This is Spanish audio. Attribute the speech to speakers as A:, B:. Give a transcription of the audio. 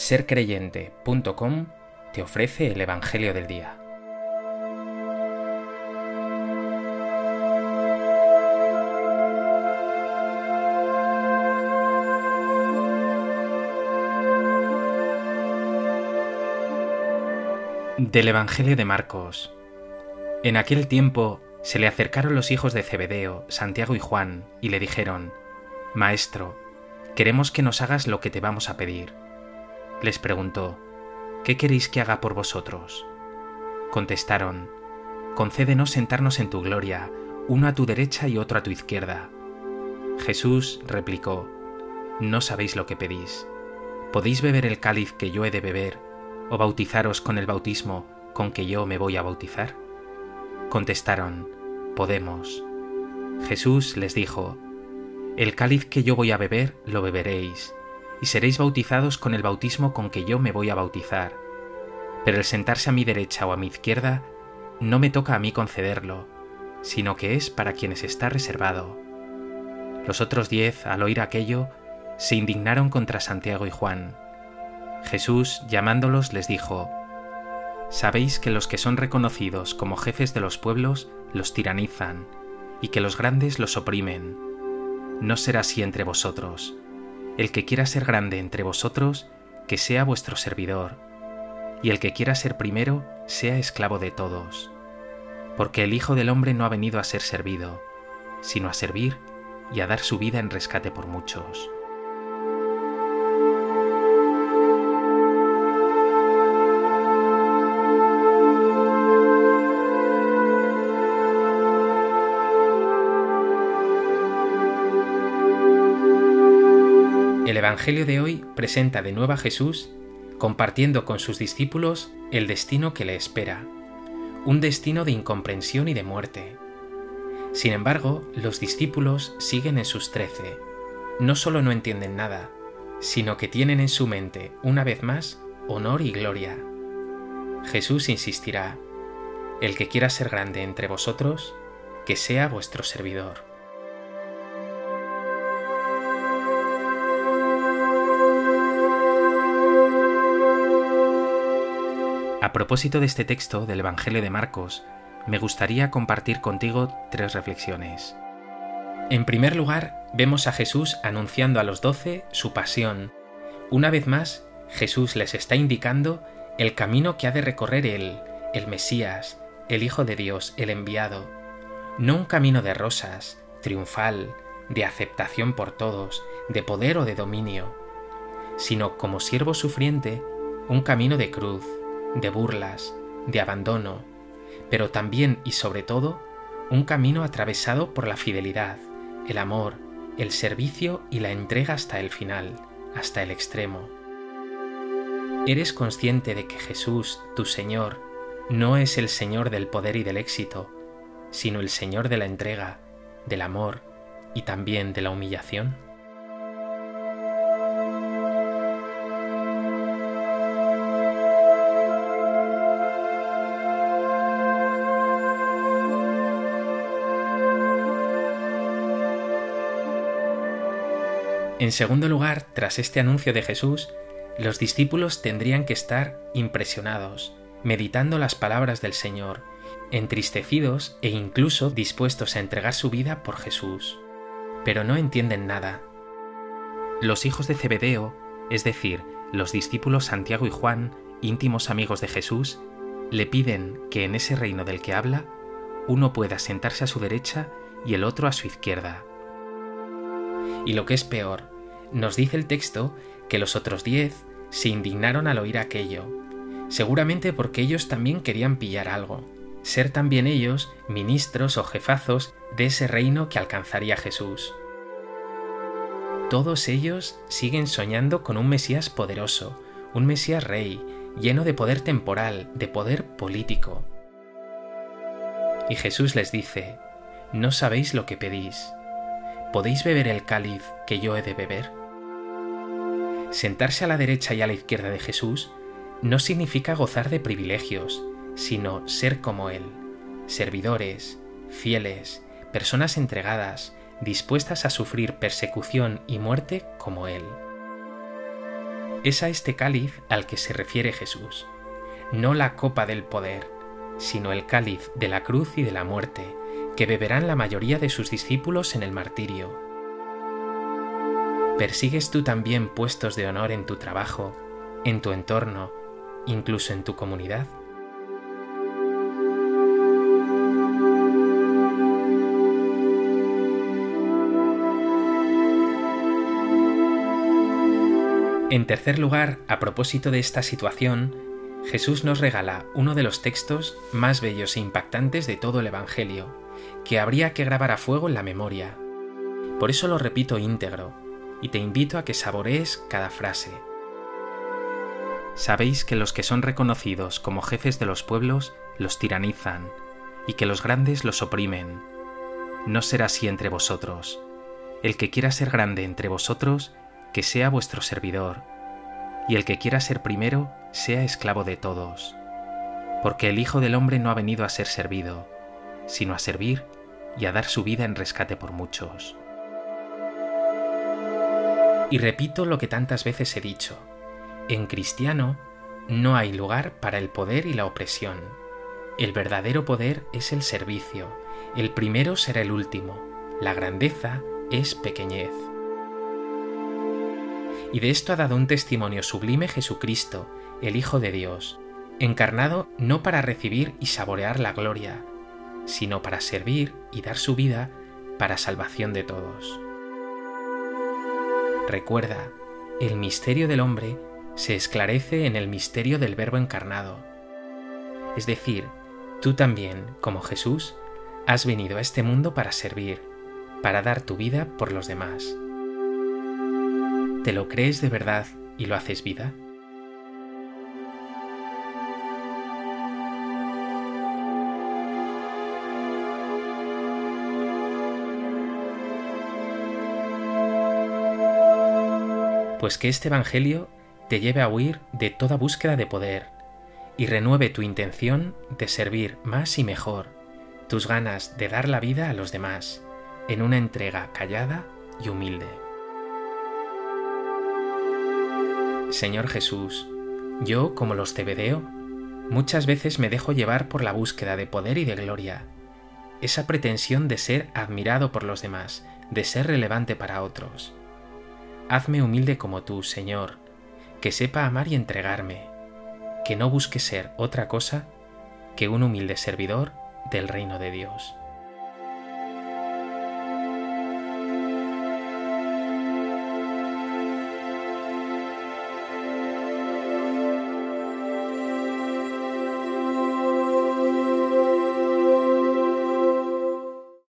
A: sercreyente.com te ofrece el Evangelio del Día. Del Evangelio de Marcos. En aquel tiempo se le acercaron los hijos de Zebedeo, Santiago y Juan, y le dijeron, Maestro, queremos que nos hagas lo que te vamos a pedir. Les preguntó, ¿qué queréis que haga por vosotros? Contestaron, concédenos sentarnos en tu gloria, uno a tu derecha y otro a tu izquierda. Jesús replicó, no sabéis lo que pedís. ¿Podéis beber el cáliz que yo he de beber, o bautizaros con el bautismo con que yo me voy a bautizar? Contestaron, Podemos. Jesús les dijo, El cáliz que yo voy a beber, lo beberéis, y seréis bautizados con el bautismo con que yo me voy a bautizar. Pero el sentarse a mi derecha o a mi izquierda no me toca a mí concederlo, sino que es para quienes está reservado. Los otros diez, al oír aquello, se indignaron contra Santiago y Juan. Jesús, llamándolos, les dijo, Sabéis que los que son reconocidos como jefes de los pueblos los tiranizan, y que los grandes los oprimen. No será así entre vosotros. El que quiera ser grande entre vosotros, que sea vuestro servidor, y el que quiera ser primero, sea esclavo de todos. Porque el Hijo del Hombre no ha venido a ser servido, sino a servir y a dar su vida en rescate por muchos. El Evangelio de hoy presenta de nuevo a Jesús compartiendo con sus discípulos el destino que le espera, un destino de incomprensión y de muerte. Sin embargo, los discípulos siguen en sus trece. No solo no entienden nada, sino que tienen en su mente, una vez más, honor y gloria. Jesús insistirá, el que quiera ser grande entre vosotros, que sea vuestro servidor. A propósito de este texto del Evangelio de Marcos, me gustaría compartir contigo tres reflexiones. En primer lugar, vemos a Jesús anunciando a los doce su pasión. Una vez más, Jesús les está indicando el camino que ha de recorrer Él, el Mesías, el Hijo de Dios, el enviado. No un camino de rosas, triunfal, de aceptación por todos, de poder o de dominio, sino como siervo sufriente, un camino de cruz, de burlas, de abandono, pero también y sobre todo un camino atravesado por la fidelidad, el amor, el servicio y la entrega hasta el final, hasta el extremo. ¿Eres consciente de que Jesús, tu Señor, no es el Señor del poder y del éxito, sino el Señor de la entrega, del amor y también de la humillación? En segundo lugar, tras este anuncio de Jesús, los discípulos tendrían que estar impresionados, meditando las palabras del Señor, entristecidos e incluso dispuestos a entregar su vida por Jesús. Pero no entienden nada. Los hijos de Zebedeo, es decir, los discípulos Santiago y Juan, íntimos amigos de Jesús, le piden que en ese reino del que habla, uno pueda sentarse a su derecha y el otro a su izquierda. Y lo que es peor, nos dice el texto que los otros diez se indignaron al oír aquello, seguramente porque ellos también querían pillar algo, ser también ellos ministros o jefazos de ese reino que alcanzaría Jesús. Todos ellos siguen soñando con un Mesías poderoso, un Mesías rey, lleno de poder temporal, de poder político. Y Jesús les dice, no sabéis lo que pedís. ¿Podéis beber el cáliz que yo he de beber? Sentarse a la derecha y a la izquierda de Jesús no significa gozar de privilegios, sino ser como Él, servidores, fieles, personas entregadas, dispuestas a sufrir persecución y muerte como Él. Es a este cáliz al que se refiere Jesús, no la copa del poder, sino el cáliz de la cruz y de la muerte, que beberán la mayoría de sus discípulos en el martirio. ¿Persigues tú también puestos de honor en tu trabajo, en tu entorno, incluso en tu comunidad? En tercer lugar, a propósito de esta situación, Jesús nos regala uno de los textos más bellos e impactantes de todo el Evangelio, que habría que grabar a fuego en la memoria. Por eso lo repito íntegro, y te invito a que saborees cada frase. Sabéis que los que son reconocidos como jefes de los pueblos los tiranizan, y que los grandes los oprimen. No será así entre vosotros. El que quiera ser grande entre vosotros, que sea vuestro servidor, y el que quiera ser primero, sea esclavo de todos. Porque el Hijo del Hombre no ha venido a ser servido, sino a servir y a dar su vida en rescate por muchos. Y repito lo que tantas veces he dicho, en cristiano no hay lugar para el poder y la opresión. El verdadero poder es el servicio, el primero será el último, la grandeza es pequeñez. Y de esto ha dado un testimonio sublime Jesucristo, el Hijo de Dios, encarnado no para recibir y saborear la gloria, sino para servir y dar su vida para salvación de todos. Recuerda, el misterio del hombre se esclarece en el misterio del Verbo encarnado. Es decir, tú también, como Jesús, has venido a este mundo para servir, para dar tu vida por los demás. ¿Te lo crees de verdad y lo haces vida? Pues que este Evangelio te lleve a huir de toda búsqueda de poder y renueve tu intención de servir más y mejor, tus ganas de dar la vida a los demás, en una entrega callada y humilde. Señor Jesús, yo, como los Cebedeo, muchas veces me dejo llevar por la búsqueda de poder y de gloria, esa pretensión de ser admirado por los demás, de ser relevante para otros. Hazme humilde como tú, Señor, que sepa amar y entregarme, que no busque ser otra cosa que un humilde servidor del reino de Dios.